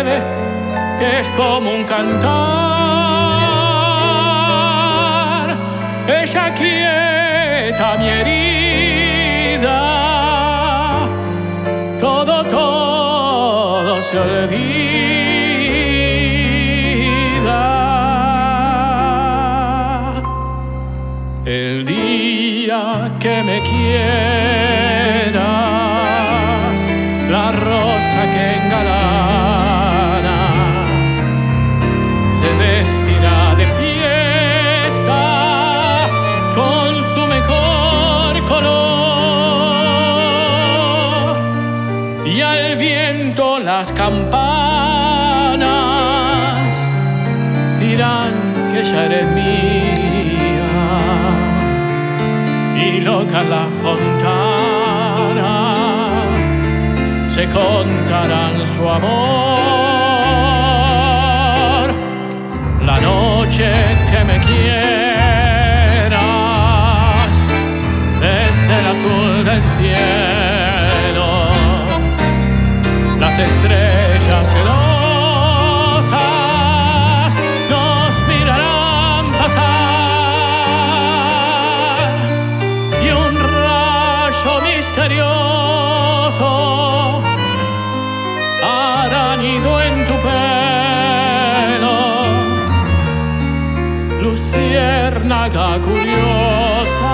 que es como un cantar, ella quieta mi herida, todo, todo se olvida. El día que me quieras, la rosa que engalana al viento las campanas dirán que ya eres mía. Y loca la fontana se contarán su amor. La noche que me quieras desde el azul del cielo las estrellas celosas nos mirarán pasar y un rayo misterioso hará nido en tu pelo luciérnaga curiosa